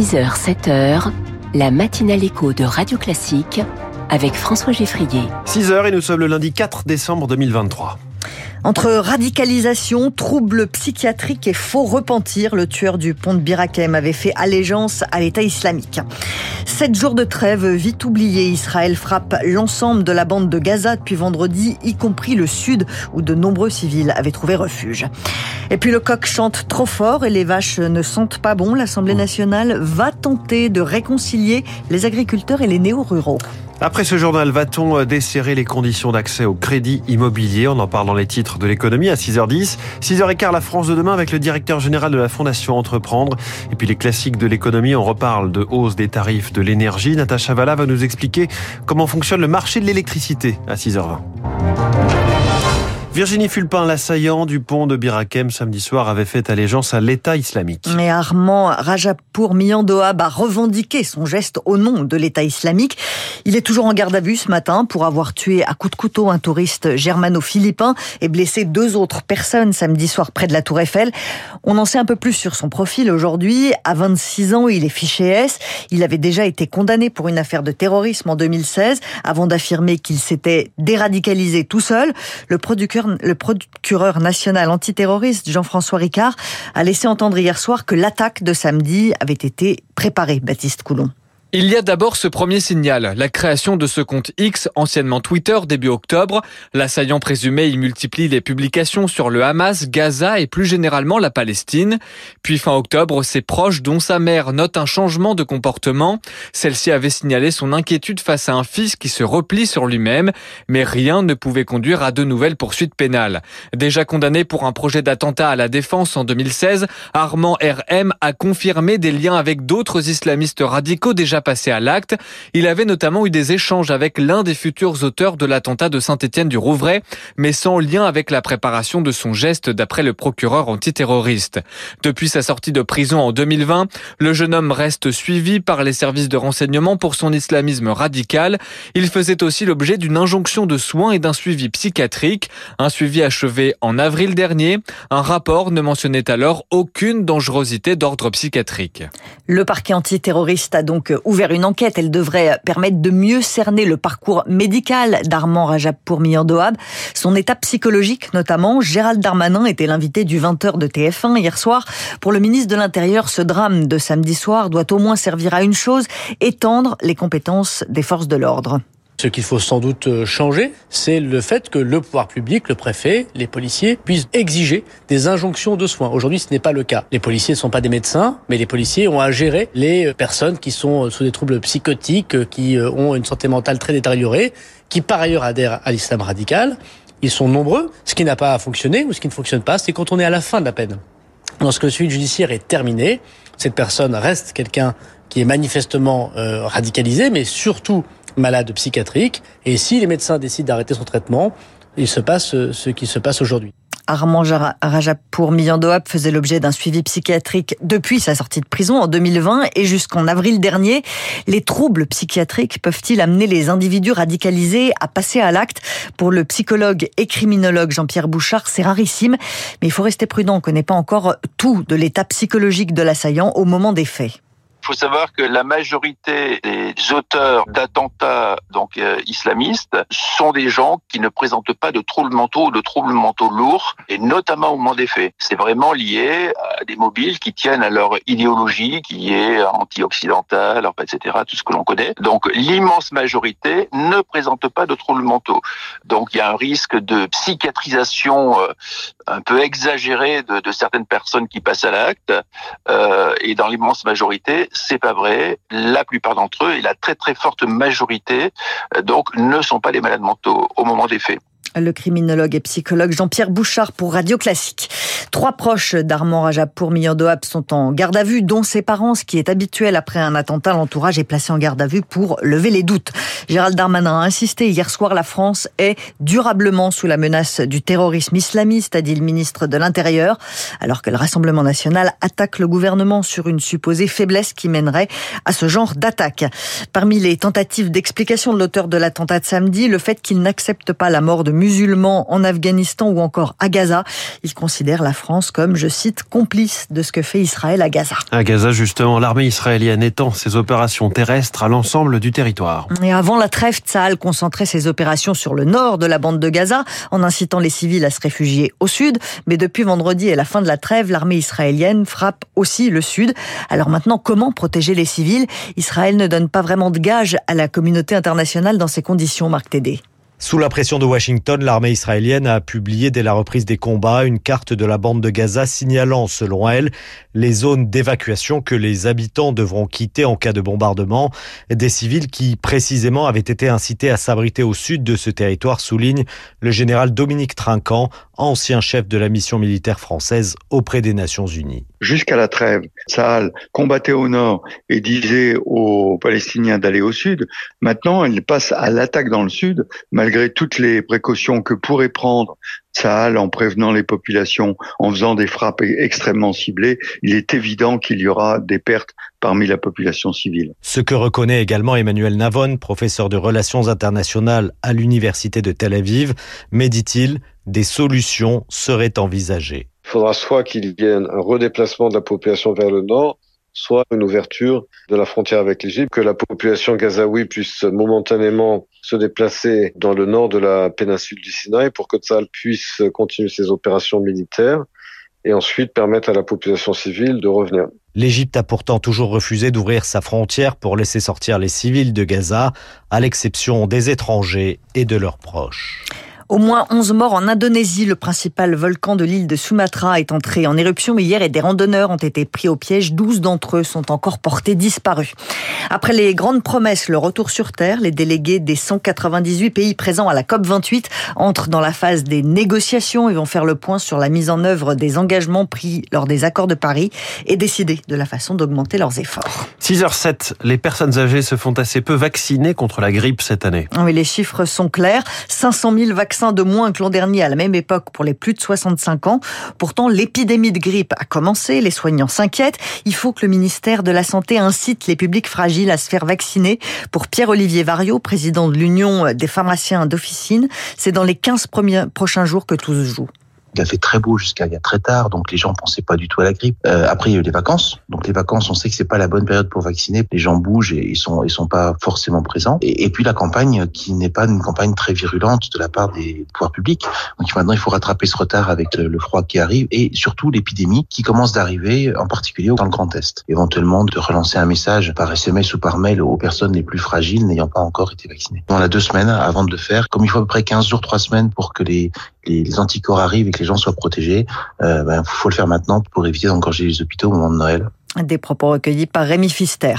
6h, 7h, la matinale écho de Radio Classique avec François Geffrier. 6h et nous sommes le lundi 4 décembre 2023. Entre radicalisation, troubles psychiatriques et faux repentir, le tueur du pont de Birakem avait fait allégeance à l'État islamique. Sept jours de trêve vite oubliés. Israël frappe l'ensemble de la bande de Gaza depuis vendredi, y compris le sud où de nombreux civils avaient trouvé refuge. Et puis le coq chante trop fort et les vaches ne sentent pas bon. L'Assemblée nationale va tenter de réconcilier les agriculteurs et les néo-ruraux. Après ce journal, va-t-on desserrer les conditions d'accès au crédit immobilier? On en parle dans les titres de l'économie à 6h10. 6h15, la France de demain avec le directeur général de la Fondation Entreprendre. Et puis les classiques de l'économie, on reparle de hausse des tarifs de l'énergie. Natacha Valla va nous expliquer comment fonctionne le marché de l'électricité à 6h20. Virginie Fulpin, l'assaillant du pont de Birakem samedi soir, avait fait allégeance à l'État islamique. Mais Armand Rajapour Miandoab a revendiqué son geste au nom de l'État islamique. Il est toujours en garde à vue ce matin pour avoir tué à coups de couteau un touriste germano-philippin et blessé deux autres personnes samedi soir près de la Tour Eiffel. On en sait un peu plus sur son profil aujourd'hui. À 26 ans, il est fiché S. Il avait déjà été condamné pour une affaire de terrorisme en 2016 avant d'affirmer qu'il s'était déradicalisé tout seul. Le producteur le procureur national antiterroriste Jean-François Ricard a laissé entendre hier soir que l'attaque de samedi avait été préparée, Baptiste Coulon. Il y a d'abord ce premier signal, la création de ce compte X, anciennement Twitter, début octobre. L'assaillant présumé y multiplie les publications sur le Hamas, Gaza et plus généralement la Palestine. Puis fin octobre, ses proches, dont sa mère, notent un changement de comportement. Celle-ci avait signalé son inquiétude face à un fils qui se replie sur lui-même, mais rien ne pouvait conduire à de nouvelles poursuites pénales. Déjà condamné pour un projet d'attentat à la défense en 2016, Armand RM a confirmé des liens avec d'autres islamistes radicaux déjà passé à l'acte. Il avait notamment eu des échanges avec l'un des futurs auteurs de l'attentat de Saint-Étienne du Rouvray, mais sans lien avec la préparation de son geste d'après le procureur antiterroriste. Depuis sa sortie de prison en 2020, le jeune homme reste suivi par les services de renseignement pour son islamisme radical. Il faisait aussi l'objet d'une injonction de soins et d'un suivi psychiatrique, un suivi achevé en avril dernier. Un rapport ne mentionnait alors aucune dangerosité d'ordre psychiatrique. Le parquet antiterroriste a donc ouvert une enquête. Elle devrait permettre de mieux cerner le parcours médical d'Armand Rajapour Miandoab, son état psychologique notamment. Gérald Darmanin était l'invité du 20h de TF1 hier soir. Pour le ministre de l'Intérieur, ce drame de samedi soir doit au moins servir à une chose, étendre les compétences des forces de l'ordre. Ce qu'il faut sans doute euh, changer, c'est le fait que le pouvoir public, le préfet, les policiers puissent exiger des injonctions de soins. Aujourd'hui, ce n'est pas le cas. Les policiers ne sont pas des médecins, mais les policiers ont à gérer les euh, personnes qui sont euh, sous des troubles psychotiques, qui ont une santé mentale très détériorée, qui par ailleurs adhèrent à l'islam radical. Ils sont nombreux. Ce qui n'a pas fonctionné ou ce qui ne fonctionne pas, c'est quand on est à la fin de la peine. Lorsque le suivi judiciaire est terminé, cette personne reste quelqu'un qui est manifestement radicalisé, mais surtout malade psychiatrique. Et si les médecins décident d'arrêter son traitement, il se passe ce qui se passe aujourd'hui. Armand Rajapour Miyandoab faisait l'objet d'un suivi psychiatrique depuis sa sortie de prison en 2020 et jusqu'en avril dernier. Les troubles psychiatriques peuvent-ils amener les individus radicalisés à passer à l'acte? Pour le psychologue et criminologue Jean-Pierre Bouchard, c'est rarissime, mais il faut rester prudent. On ne connaît pas encore tout de l'état psychologique de l'assaillant au moment des faits. Il faut savoir que la majorité des auteurs d'attentats donc euh, islamistes sont des gens qui ne présentent pas de troubles mentaux ou de troubles mentaux lourds, et notamment au moment des faits. C'est vraiment lié à des mobiles qui tiennent à leur idéologie, qui est anti-occidentale, etc., tout ce que l'on connaît. Donc l'immense majorité ne présente pas de troubles mentaux. Donc il y a un risque de psychiatrisation euh, un peu exagéré de, de, certaines personnes qui passent à l'acte, euh, et dans l'immense majorité, c'est pas vrai. La plupart d'entre eux, et la très très forte majorité, euh, donc, ne sont pas des malades mentaux au moment des faits. Le criminologue et psychologue Jean-Pierre Bouchard pour Radio Classique. Trois proches d'Armand Rajapour Miyandoab sont en garde à vue, dont ses parents, ce qui est habituel après un attentat. L'entourage est placé en garde à vue pour lever les doutes. Gérald Darmanin a insisté hier soir, la France est durablement sous la menace du terrorisme islamiste, a dit le ministre de l'Intérieur, alors que le Rassemblement national attaque le gouvernement sur une supposée faiblesse qui mènerait à ce genre d'attaque. Parmi les tentatives d'explication de l'auteur de l'attentat de samedi, le fait qu'il n'accepte pas la mort de musulmans en Afghanistan ou encore à Gaza, il considère la France comme, je cite, complice de ce que fait Israël à Gaza. À Gaza, justement, l'armée israélienne étend ses opérations terrestres à l'ensemble du territoire. Et avant la trêve, Tsahal concentrait ses opérations sur le nord de la bande de Gaza, en incitant les civils à se réfugier au sud. Mais depuis vendredi et la fin de la trêve, l'armée israélienne frappe aussi le sud. Alors maintenant, comment protéger les civils? Israël ne donne pas vraiment de gage à la communauté internationale dans ces conditions, Marc Tédé. Sous la pression de Washington, l'armée israélienne a publié dès la reprise des combats une carte de la bande de Gaza signalant, selon elle, les zones d'évacuation que les habitants devront quitter en cas de bombardement. Des civils qui, précisément, avaient été incités à s'abriter au sud de ce territoire, souligne le général Dominique Trinquant, ancien chef de la mission militaire française auprès des Nations Unies. Jusqu'à la trêve, Sahal combattait au nord et disait aux Palestiniens d'aller au sud. Maintenant, il passe à l'attaque dans le sud, malgré toutes les précautions que pourrait prendre Sahal en prévenant les populations, en faisant des frappes extrêmement ciblées. Il est évident qu'il y aura des pertes parmi la population civile. Ce que reconnaît également Emmanuel Navon, professeur de relations internationales à l'université de Tel Aviv, mais dit-il, des solutions seraient envisagées. Il faudra soit qu'il y ait un redéplacement de la population vers le nord, soit une ouverture de la frontière avec l'Égypte, que la population gazaoui puisse momentanément se déplacer dans le nord de la péninsule du Sinaï pour que Tsahal puisse continuer ses opérations militaires et ensuite permettre à la population civile de revenir. L'Égypte a pourtant toujours refusé d'ouvrir sa frontière pour laisser sortir les civils de Gaza, à l'exception des étrangers et de leurs proches. Au moins 11 morts en Indonésie. Le principal volcan de l'île de Sumatra est entré en éruption hier et des randonneurs ont été pris au piège. 12 d'entre eux sont encore portés disparus. Après les grandes promesses, le retour sur Terre, les délégués des 198 pays présents à la COP28 entrent dans la phase des négociations et vont faire le point sur la mise en œuvre des engagements pris lors des accords de Paris et décider de la façon d'augmenter leurs efforts. 6h07, les personnes âgées se font assez peu vacciner contre la grippe cette année. Oui, les chiffres sont clairs. 500 000 vaccins de moins que l'an dernier à la même époque pour les plus de 65 ans. Pourtant, l'épidémie de grippe a commencé, les soignants s'inquiètent. Il faut que le ministère de la Santé incite les publics fragiles à se faire vacciner. Pour Pierre-Olivier Vario, président de l'Union des pharmaciens d'officine, c'est dans les 15 premiers, prochains jours que tout se joue. Il a fait très beau jusqu'à il y a très tard, donc les gens pensaient pas du tout à la grippe. Euh, après, il y a eu les vacances. Donc les vacances, on sait que c'est pas la bonne période pour vacciner. Les gens bougent et ils sont ils sont pas forcément présents. Et, puis la campagne qui n'est pas une campagne très virulente de la part des pouvoirs publics. Donc maintenant, il faut rattraper ce retard avec le, froid qui arrive et surtout l'épidémie qui commence d'arriver, en particulier dans le Grand Est. Éventuellement, de relancer un message par SMS ou par mail aux personnes les plus fragiles n'ayant pas encore été vaccinées. On a deux semaines avant de le faire. Comme il faut à peu près 15 jours, 3 semaines pour que les, les, les anticorps arrivent et que les gens soient protégés, euh, ben, faut le faire maintenant pour éviter d'engorger les hôpitaux au moment de Noël. Des propos recueillis par Rémi Fister.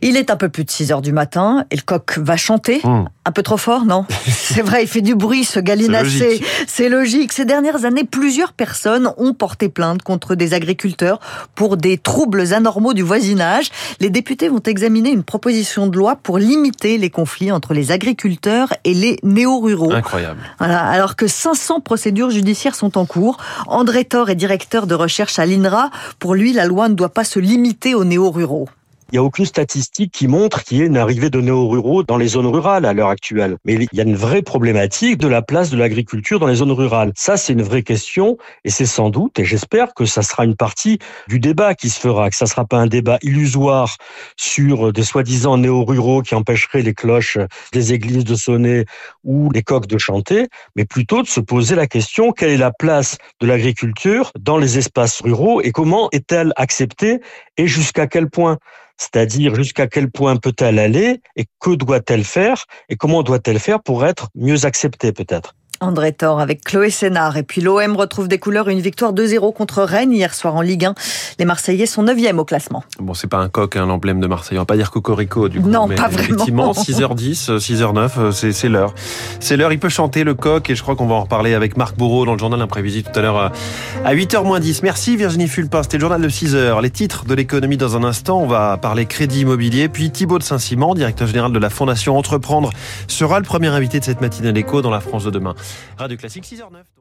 Il est un peu plus de 6 heures du matin et le coq va chanter. Mmh. Un peu trop fort, non? C'est vrai, il fait du bruit, ce gallinacé. C'est logique. Ces dernières années, plusieurs personnes ont porté plainte contre des agriculteurs pour des troubles anormaux du voisinage. Les députés vont examiner une proposition de loi pour limiter les conflits entre les agriculteurs et les néo-ruraux. Incroyable. Voilà. Alors que 500 procédures judiciaires sont en cours. André Thor est directeur de recherche à l'INRA. Pour lui, la loi ne doit pas se limité aux néo-ruraux. Il n'y a aucune statistique qui montre qu'il y ait une arrivée de néo-ruraux dans les zones rurales à l'heure actuelle. Mais il y a une vraie problématique de la place de l'agriculture dans les zones rurales. Ça, c'est une vraie question et c'est sans doute, et j'espère que ça sera une partie du débat qui se fera, que ça ne sera pas un débat illusoire sur des soi-disant néo-ruraux qui empêcheraient les cloches des églises de sonner ou les coqs de chanter, mais plutôt de se poser la question quelle est la place de l'agriculture dans les espaces ruraux et comment est-elle acceptée et jusqu'à quel point? C'est-à-dire jusqu'à quel point peut-elle aller et que doit-elle faire et comment doit-elle faire pour être mieux acceptée peut-être? André Thor avec Chloé Sénard. Et puis l'OM retrouve des couleurs, une victoire 2-0 contre Rennes hier soir en Ligue 1. Les Marseillais sont 9e au classement. Bon, c'est pas un coq, un emblème de Marseille. On va pas dire Cocorico du coup. Non, mais pas vraiment. Effectivement, 6h10, 6h09, c'est l'heure. C'est l'heure. Il peut chanter le coq et je crois qu'on va en reparler avec Marc Bourreau dans le journal imprévisible tout à l'heure à 8h10. Merci Virginie Fulpin. C'était le journal de 6h. Les titres de l'économie dans un instant. On va parler crédit immobilier. Puis Thibaut de Saint-Simon, directeur général de la Fondation Entreprendre, sera le premier invité de cette matinée d'écho dans la France de demain. Radio Classique 6h09.